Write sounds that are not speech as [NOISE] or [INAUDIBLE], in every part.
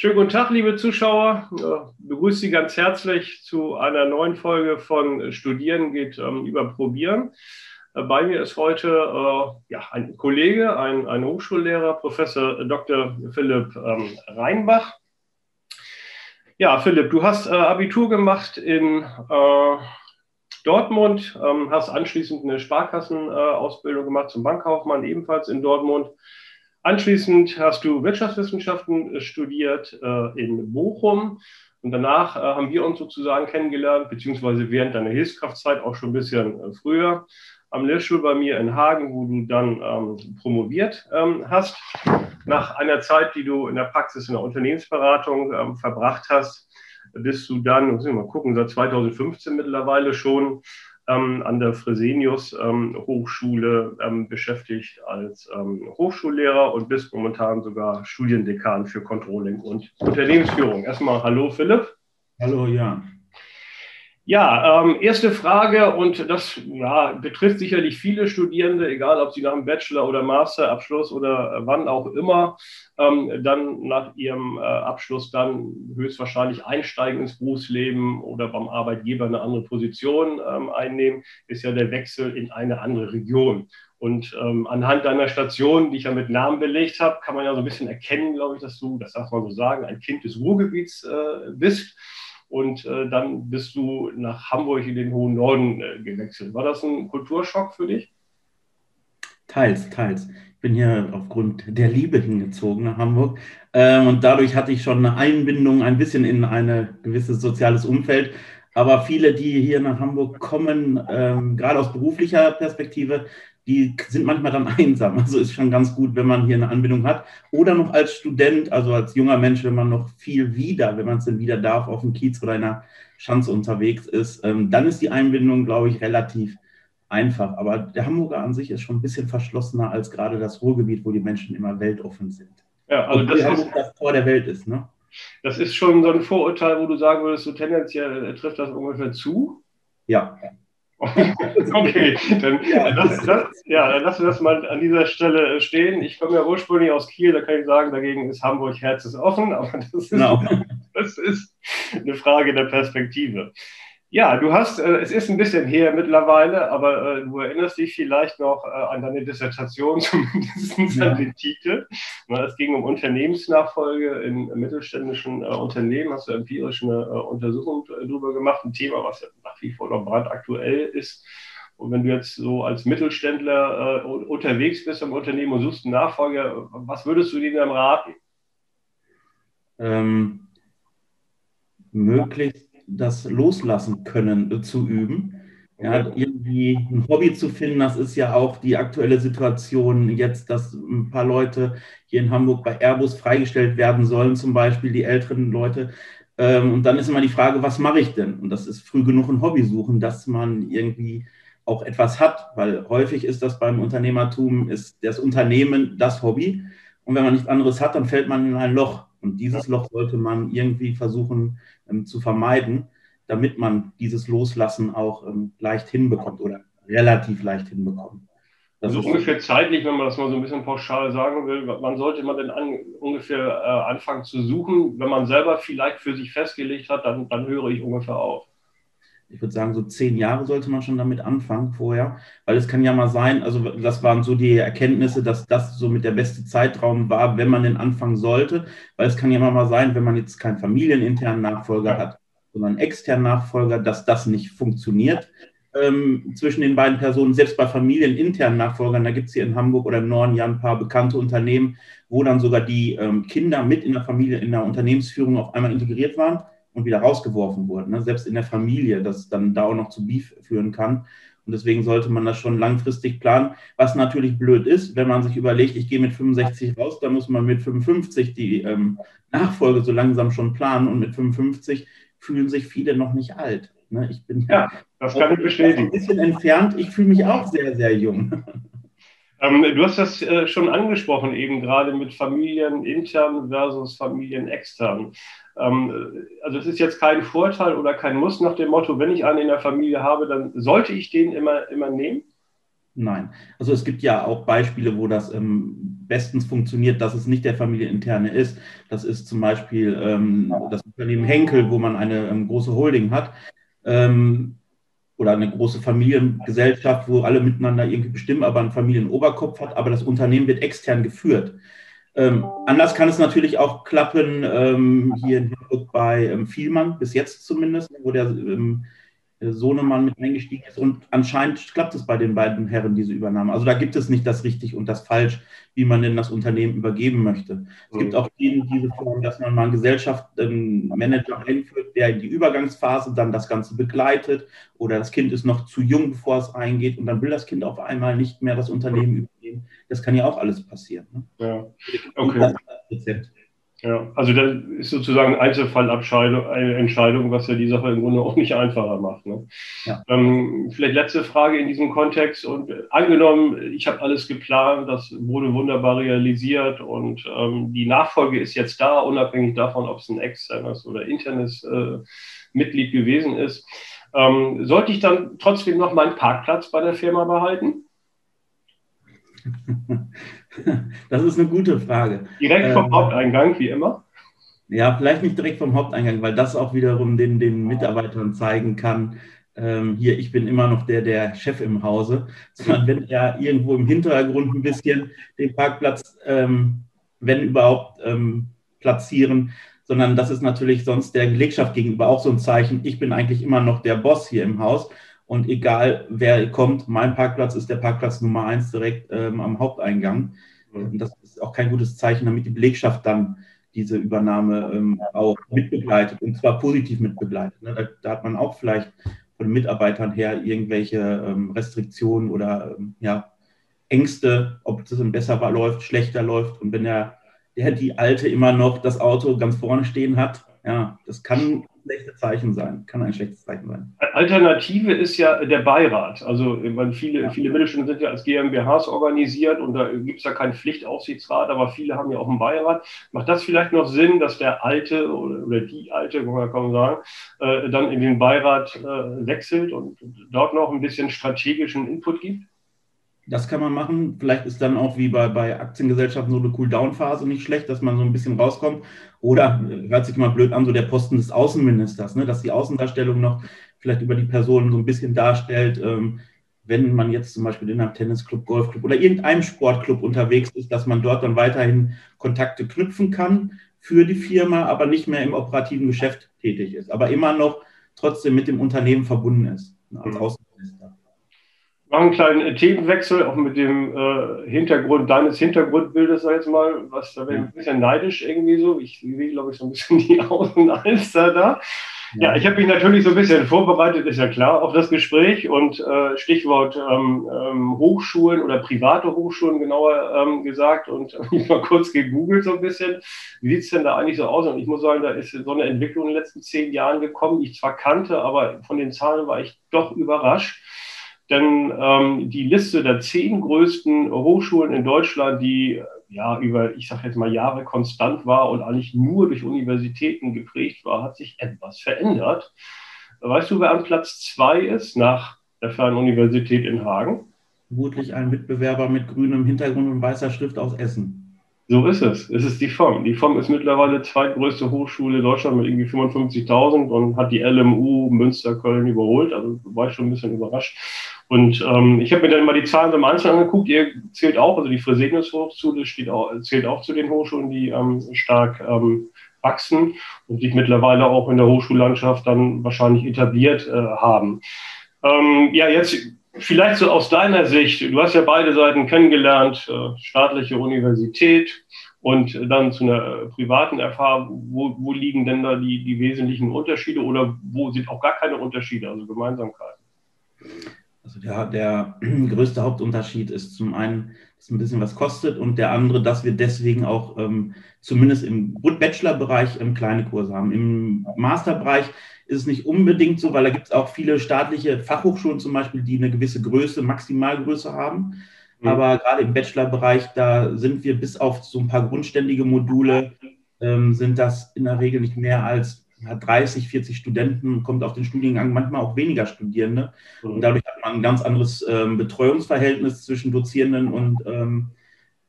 schönen guten Tag, liebe Zuschauer. Ich begrüße Sie ganz herzlich zu einer neuen Folge von Studieren geht ähm, über Probieren. Äh, bei mir ist heute äh, ja, ein Kollege, ein, ein Hochschullehrer, Professor Dr. Philipp ähm, Reinbach. Ja, Philipp, du hast äh, Abitur gemacht in äh, Dortmund, ähm, hast anschließend eine Sparkassenausbildung gemacht zum Bankkaufmann, ebenfalls in Dortmund. Anschließend hast du Wirtschaftswissenschaften äh, studiert äh, in Bochum und danach äh, haben wir uns sozusagen kennengelernt, beziehungsweise während deiner Hilfskraftzeit auch schon ein bisschen äh, früher am Lehrstuhl bei mir in Hagen, wo du dann ähm, promoviert ähm, hast. Nach einer Zeit, die du in der Praxis in der Unternehmensberatung ähm, verbracht hast, bist du dann, muss ich mal gucken, seit 2015 mittlerweile schon ähm, an der Fresenius ähm, Hochschule ähm, beschäftigt als ähm, Hochschullehrer und bist momentan sogar Studiendekan für Controlling und Unternehmensführung. Erstmal hallo Philipp. Hallo Jan. Ja, ähm, erste Frage und das ja, betrifft sicherlich viele Studierende, egal ob sie nach einem Bachelor- oder Masterabschluss oder äh, wann auch immer ähm, dann nach ihrem äh, Abschluss dann höchstwahrscheinlich einsteigen ins Berufsleben oder beim Arbeitgeber eine andere Position ähm, einnehmen, ist ja der Wechsel in eine andere Region. Und ähm, anhand deiner Station, die ich ja mit Namen belegt habe, kann man ja so ein bisschen erkennen, glaube ich, dass du, das darf man so sagen, ein Kind des Ruhrgebiets äh, bist und äh, dann bist du nach Hamburg in den hohen Norden äh, gewechselt. War das ein Kulturschock für dich? Teils, teils. Ich bin hier aufgrund der Liebe hingezogen nach Hamburg ähm, und dadurch hatte ich schon eine Einbindung ein bisschen in ein gewisses soziales Umfeld. Aber viele, die hier nach Hamburg kommen, ähm, gerade aus beruflicher Perspektive, die sind manchmal dann einsam. Also ist schon ganz gut, wenn man hier eine Anbindung hat. Oder noch als Student, also als junger Mensch, wenn man noch viel wieder, wenn man es denn wieder darf, auf dem Kiez oder in einer Schanze unterwegs ist, ähm, dann ist die Einbindung, glaube ich, relativ einfach. Aber der Hamburger an sich ist schon ein bisschen verschlossener als gerade das Ruhrgebiet, wo die Menschen immer weltoffen sind. Ja, also das, ist, das Tor der Welt ist, ne? Das ist schon so ein Vorurteil, wo du sagen würdest, so tendenziell trifft das ungefähr zu. Ja. [LAUGHS] okay, dann, ja, das, das, ja, dann lassen wir das mal an dieser Stelle stehen. Ich komme ja ursprünglich aus Kiel, da kann ich sagen, dagegen ist Hamburg herzesoffen, [LAUGHS] aber das ist, genau. [LAUGHS] das ist eine Frage der Perspektive. Ja, du hast, äh, es ist ein bisschen her mittlerweile, aber äh, du erinnerst dich vielleicht noch äh, an deine Dissertation, [LAUGHS] zumindest ja. an den Titel. Na, es ging um Unternehmensnachfolge in mittelständischen äh, Unternehmen. Hast du empirisch eine äh, Untersuchung äh, darüber gemacht, ein Thema, was ja nach wie vor noch brandaktuell ist. Und wenn du jetzt so als Mittelständler unterwegs bist im Unternehmen und suchst einen Nachfolger, was würdest du denen dann raten? Ähm, möglichst das Loslassen können äh, zu üben. Ja, irgendwie ein Hobby zu finden, das ist ja auch die aktuelle Situation jetzt, dass ein paar Leute hier in Hamburg bei Airbus freigestellt werden sollen, zum Beispiel die älteren Leute. Ähm, und dann ist immer die Frage, was mache ich denn? Und das ist früh genug ein Hobby suchen, dass man irgendwie auch etwas hat, weil häufig ist das beim Unternehmertum, ist das Unternehmen das Hobby. Und wenn man nichts anderes hat, dann fällt man in ein Loch. Und dieses Loch sollte man irgendwie versuchen ähm, zu vermeiden, damit man dieses Loslassen auch ähm, leicht hinbekommt oder relativ leicht hinbekommt. Das also ungefähr zeitlich, wenn man das mal so ein bisschen pauschal sagen will, wann sollte man denn an, ungefähr äh, anfangen zu suchen? Wenn man selber vielleicht für sich festgelegt hat, dann, dann höre ich ungefähr auf ich würde sagen, so zehn Jahre sollte man schon damit anfangen vorher, weil es kann ja mal sein, also das waren so die Erkenntnisse, dass das so mit der beste Zeitraum war, wenn man den anfangen sollte, weil es kann ja mal sein, wenn man jetzt keinen familieninternen Nachfolger hat, sondern externen Nachfolger, dass das nicht funktioniert. Ähm, zwischen den beiden Personen, selbst bei familieninternen Nachfolgern, da gibt es hier in Hamburg oder im Norden ja ein paar bekannte Unternehmen, wo dann sogar die ähm, Kinder mit in der Familie, in der Unternehmensführung auf einmal integriert waren und wieder rausgeworfen wurden. Ne? Selbst in der Familie, das dann da auch noch zu Beef führen kann. Und deswegen sollte man das schon langfristig planen. Was natürlich blöd ist, wenn man sich überlegt, ich gehe mit 65 raus, dann muss man mit 55 die ähm, Nachfolge so langsam schon planen. Und mit 55 fühlen sich viele noch nicht alt. Ne? Ich bin ja, das kann ich [LAUGHS] bestätigen. ein bisschen entfernt. Ich fühle mich auch sehr, sehr jung. [LAUGHS] Ähm, du hast das äh, schon angesprochen, eben gerade mit Familien intern versus Familien extern. Ähm, also es ist jetzt kein Vorteil oder kein Muss nach dem Motto, wenn ich einen in der Familie habe, dann sollte ich den immer, immer nehmen? Nein. Also es gibt ja auch Beispiele, wo das ähm, bestens funktioniert, dass es nicht der familieninterne ist. Das ist zum Beispiel ähm, das Unternehmen Henkel, wo man eine ähm, große Holding hat. Ähm, oder eine große Familiengesellschaft, wo alle miteinander irgendwie bestimmen, aber einen Familienoberkopf hat, aber das Unternehmen wird extern geführt. Ähm, anders kann es natürlich auch klappen, ähm, hier in Hamburg bei ähm, Vielmann, bis jetzt zumindest, wo der ähm, Sohnemann mit eingestiegen ist. Und anscheinend klappt es bei den beiden Herren, diese Übernahme. Also da gibt es nicht das richtig und das falsch, wie man denn das Unternehmen übergeben möchte. Es gibt auch eben diese Form, dass man mal einen Gesellschaftsmanager einführt, der in die Übergangsphase dann das Ganze begleitet oder das Kind ist noch zu jung, bevor es eingeht und dann will das Kind auf einmal nicht mehr das Unternehmen übernehmen. Das kann ja auch alles passieren. Ne? Ja, okay. Ja, also das ist sozusagen Einzelfallabscheidung, eine Entscheidung, was ja die Sache im Grunde auch nicht einfacher macht. Ne? Ja. Ähm, vielleicht letzte Frage in diesem Kontext. Und angenommen, ich habe alles geplant, das wurde wunderbar realisiert und ähm, die Nachfolge ist jetzt da, unabhängig davon, ob es ein externes oder internes äh, Mitglied gewesen ist. Ähm, sollte ich dann trotzdem noch meinen Parkplatz bei der Firma behalten? [LAUGHS] [LAUGHS] Das ist eine gute Frage. Direkt vom ähm, Haupteingang, wie immer? Ja, vielleicht nicht direkt vom Haupteingang, weil das auch wiederum den, den Mitarbeitern zeigen kann, ähm, hier, ich bin immer noch der, der Chef im Hause, [LAUGHS] sondern wenn er irgendwo im Hintergrund ein bisschen den Parkplatz, ähm, wenn überhaupt, ähm, platzieren, sondern das ist natürlich sonst der Belegschaft gegenüber auch so ein Zeichen, ich bin eigentlich immer noch der Boss hier im Haus und egal, wer kommt, mein Parkplatz ist der Parkplatz Nummer eins direkt ähm, am Haupteingang. Und das ist auch kein gutes Zeichen, damit die Belegschaft dann diese Übernahme ähm, auch mitbegleitet und zwar positiv mitbegleitet. Ne? Da, da, hat man auch vielleicht von den Mitarbeitern her irgendwelche ähm, Restriktionen oder ähm, ja, Ängste, ob es dann besser läuft, schlechter läuft. Und wenn der, der die Alte immer noch das Auto ganz vorne stehen hat, ja, das kann schlechte Zeichen sein, kann ein schlechtes Zeichen sein. Alternative ist ja der Beirat. Also meine, viele, ja. viele Mittelständler sind ja als GmbHs organisiert und da gibt es ja keinen Pflichtaufsichtsrat, aber viele haben ja auch einen Beirat. Macht das vielleicht noch Sinn, dass der Alte oder, oder die Alte, kann man kaum sagen, äh, dann in den Beirat äh, wechselt und dort noch ein bisschen strategischen Input gibt? Das kann man machen. Vielleicht ist dann auch wie bei, bei Aktiengesellschaften so eine Cool-Down-Phase nicht schlecht, dass man so ein bisschen rauskommt. Oder hört sich mal blöd an, so der Posten des Außenministers, ne? dass die Außendarstellung noch vielleicht über die Person so ein bisschen darstellt. Ähm, wenn man jetzt zum Beispiel in einem Tennisclub, Golfclub oder irgendeinem Sportclub unterwegs ist, dass man dort dann weiterhin Kontakte knüpfen kann für die Firma, aber nicht mehr im operativen Geschäft tätig ist, aber immer noch trotzdem mit dem Unternehmen verbunden ist als mhm. Machen einen kleinen Themenwechsel, auch mit dem äh, Hintergrund deines Hintergrundbildes, sag ich jetzt mal, was da wäre ja. ein bisschen neidisch irgendwie so. Ich sehe, glaube ich, so ein bisschen [LAUGHS] die Außenalster da. Ja, ja ich habe mich natürlich so ein bisschen vorbereitet, ist ja klar, auf das Gespräch und äh, Stichwort ähm, ähm, Hochschulen oder private Hochschulen genauer ähm, gesagt und [LAUGHS] ich mal kurz gegoogelt so ein bisschen. Wie sieht's denn da eigentlich so aus? Und ich muss sagen, da ist so eine Entwicklung in den letzten zehn Jahren gekommen, die ich zwar kannte, aber von den Zahlen war ich doch überrascht denn ähm, die Liste der zehn größten Hochschulen in Deutschland, die ja über, ich sage jetzt mal, Jahre konstant war und eigentlich nur durch Universitäten geprägt war, hat sich etwas verändert. Weißt du, wer an Platz zwei ist nach der Fernuniversität in Hagen? Vermutlich ein Mitbewerber mit grünem Hintergrund und weißer Schrift aus Essen. So ist es. Es ist die FOM. Die FOM ist mittlerweile zweitgrößte Hochschule in Deutschland mit irgendwie 55.000 und hat die LMU Münster Köln überholt. Also war ich schon ein bisschen überrascht. Und ähm, ich habe mir dann mal die Zahlen im Einzelnen angeguckt. Ihr zählt auch, also die Fresenius Hochschule steht auch, zählt auch zu den Hochschulen, die ähm, stark ähm, wachsen und sich mittlerweile auch in der Hochschullandschaft dann wahrscheinlich etabliert äh, haben. Ähm, ja, jetzt vielleicht so aus deiner Sicht. Du hast ja beide Seiten kennengelernt, äh, staatliche Universität und dann zu einer privaten Erfahrung. Wo, wo liegen denn da die, die wesentlichen Unterschiede oder wo sind auch gar keine Unterschiede, also Gemeinsamkeiten? Also der, der [CLEARS THROAT] größte Hauptunterschied ist zum einen, dass es ein bisschen was kostet und der andere, dass wir deswegen auch ähm, zumindest im Bachelor-Bereich ähm, kleine Kurse haben. Im Masterbereich ist es nicht unbedingt so, weil da gibt es auch viele staatliche Fachhochschulen zum Beispiel, die eine gewisse Größe, Maximalgröße haben. Mhm. Aber gerade im Bachelor-Bereich, da sind wir bis auf so ein paar grundständige Module, ähm, sind das in der Regel nicht mehr als hat 30, 40 Studenten, kommt auf den Studiengang manchmal auch weniger Studierende. Und mhm. dadurch hat man ein ganz anderes ähm, Betreuungsverhältnis zwischen Dozierenden und, ähm,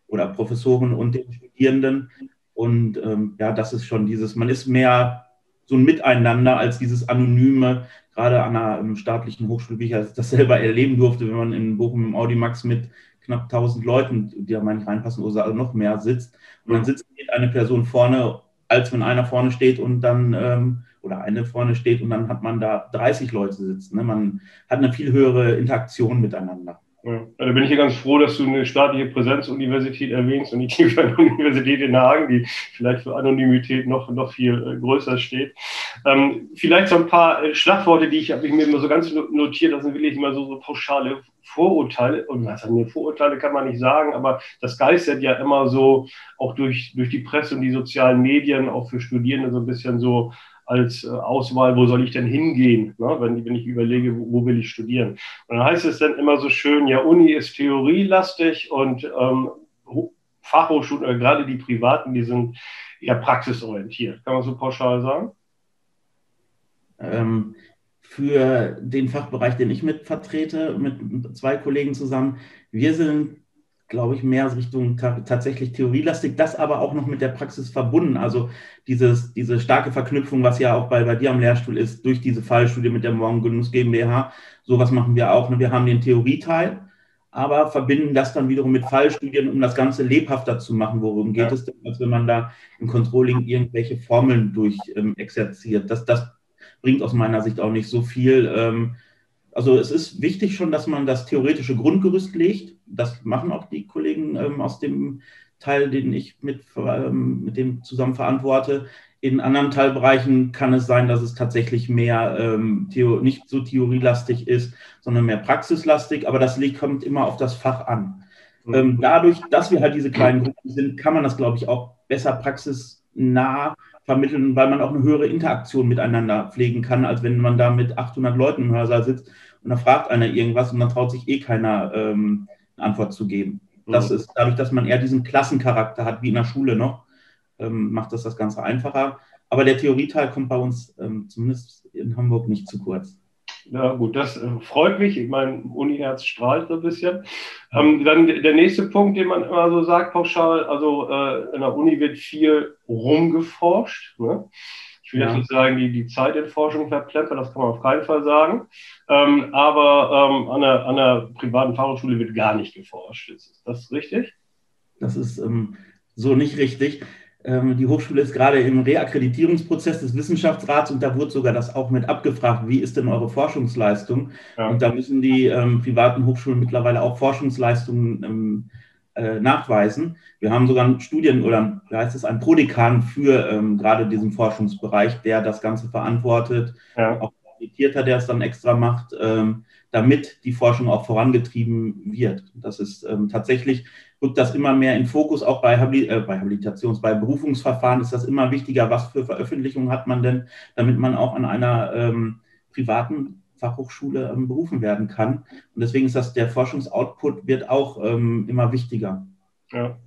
oder Professoren und den Studierenden. Und ähm, ja, das ist schon dieses, man ist mehr so ein Miteinander als dieses anonyme, gerade an einer um, staatlichen Hochschule, wie ich das selber erleben durfte, wenn man in Bochum im Audimax mit knapp 1000 Leuten, die da mal nicht reinpassen, oder also noch mehr sitzt. Und dann sitzt eine Person vorne, als wenn einer vorne steht und dann, ähm, oder eine vorne steht und dann hat man da 30 Leute sitzen. Ne? Man hat eine viel höhere Interaktion miteinander. Ja, da bin ich ja ganz froh, dass du eine staatliche Präsenzuniversität erwähnst und die [LAUGHS] Universität in Hagen, die vielleicht für Anonymität noch, noch viel äh, größer steht. Ähm, vielleicht so ein paar äh, Schlagworte, die ich habe ich mir immer so ganz notiert, das sind wirklich immer so, so pauschale Vorurteile. Und was haben Vorurteile kann man nicht sagen, aber das geistert ja immer so auch durch, durch die Presse und die sozialen Medien, auch für Studierende so ein bisschen so als äh, Auswahl, wo soll ich denn hingehen, ne? wenn, wenn ich überlege, wo, wo, will ich studieren. Und dann heißt es dann immer so schön, ja, Uni ist theorielastig und ähm, Fachhochschulen, oder gerade die privaten, die sind eher praxisorientiert. Kann man so pauschal sagen? Ähm, für den Fachbereich, den ich mit vertrete, mit zwei Kollegen zusammen, wir sind glaube ich, mehr Richtung tatsächlich theorielastig, das aber auch noch mit der Praxis verbunden. Also dieses, diese starke Verknüpfung, was ja auch bei, bei dir am Lehrstuhl ist, durch diese Fallstudie mit der Morgengenuss GmbH, sowas machen wir auch. Ne? Wir haben den Theorieteil, aber verbinden das dann wiederum mit Fallstudien, um das Ganze lebhafter zu machen. Worum geht ja. es denn, als wenn man da im Controlling irgendwelche Formeln durch ähm, exerziert? Das, das bringt aus meiner Sicht auch nicht so viel. Ähm, also es ist wichtig schon, dass man das theoretische Grundgerüst legt. Das machen auch die Kollegen ähm, aus dem Teil, den ich mit, ähm, mit dem zusammen verantworte. In anderen Teilbereichen kann es sein, dass es tatsächlich mehr ähm, Theo nicht so theorielastig ist, sondern mehr praxislastig. Aber das liegt, kommt immer auf das Fach an. Mhm. Ähm, dadurch, dass wir halt diese kleinen Gruppen sind, kann man das, glaube ich, auch besser praxisnah vermitteln, weil man auch eine höhere Interaktion miteinander pflegen kann, als wenn man da mit 800 Leuten im Hörsaal sitzt und da fragt einer irgendwas und dann traut sich eh keiner ähm, eine Antwort zu geben. Das mhm. ist dadurch, dass man eher diesen Klassencharakter hat, wie in der Schule noch, ähm, macht das das Ganze einfacher. Aber der Theorieteil kommt bei uns ähm, zumindest in Hamburg nicht zu kurz. Ja, gut, das äh, freut mich. Ich meine, Uni-Herz strahlt so ein bisschen. Ähm, dann der nächste Punkt, den man immer so sagt, pauschal, also äh, in der Uni wird viel rumgeforscht. Ne? Ich will ja. jetzt nicht sagen, die, die Zeit in Forschung verplempert, das kann man auf keinen Fall sagen. Ähm, aber ähm, an, einer, an einer privaten Fachhochschule wird gar nicht geforscht. Ist das richtig? Das ist ähm, so nicht richtig. Ähm, die Hochschule ist gerade im Reakkreditierungsprozess des Wissenschaftsrats und da wurde sogar das auch mit abgefragt, wie ist denn eure Forschungsleistung? Ja. Und da müssen die ähm, privaten Hochschulen mittlerweile auch Forschungsleistungen ähm, äh, nachweisen. Wir haben sogar Studien oder wie heißt es, einen Prodekan für ähm, gerade diesen Forschungsbereich, der das Ganze verantwortet, ja. auch Habilitierter, der es dann extra macht, ähm, damit die Forschung auch vorangetrieben wird. Das ist ähm, tatsächlich rückt das immer mehr in Fokus, auch bei, Habili äh, bei Habilitations-, bei Berufungsverfahren ist das immer wichtiger, was für Veröffentlichungen hat man denn, damit man auch an einer ähm, privaten Fachhochschule ähm, berufen werden kann. Und deswegen ist das, der Forschungsoutput wird auch ähm, immer wichtiger. Ja,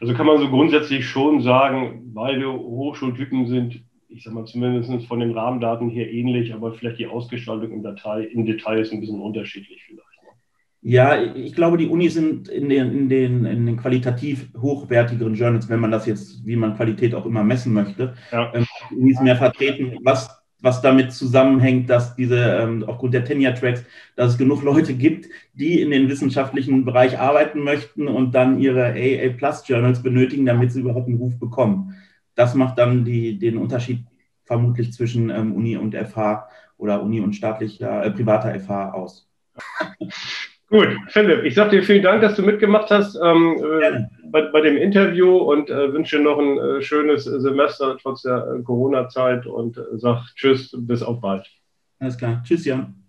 also kann man so grundsätzlich schon sagen, beide Hochschultypen sind, ich sage mal zumindest von den Rahmendaten her ähnlich, aber vielleicht die Ausgestaltung im, Datei, im Detail ist ein bisschen unterschiedlich vielleicht. Ja, ich glaube, die Unis sind in den, in, den, in den qualitativ hochwertigeren Journals, wenn man das jetzt, wie man Qualität auch immer messen möchte, ja. ähm, Unis mehr vertreten, was, was damit zusammenhängt, dass diese, ähm, aufgrund der Tenure-Tracks, dass es genug Leute gibt, die in den wissenschaftlichen Bereich arbeiten möchten und dann ihre AA-Plus-Journals benötigen, damit sie überhaupt einen Ruf bekommen. Das macht dann die, den Unterschied vermutlich zwischen ähm, Uni und FH oder Uni und staatlicher, äh, privater FH aus. [LAUGHS] Gut, Philipp, ich sage dir vielen Dank, dass du mitgemacht hast ähm, äh, bei, bei, dem Interview und äh, wünsche dir noch ein äh, schönes Semester trotz der äh, Corona-Zeit und äh, sag Tschüss, bis auf bald. Alles klar. Tschüss, Jan.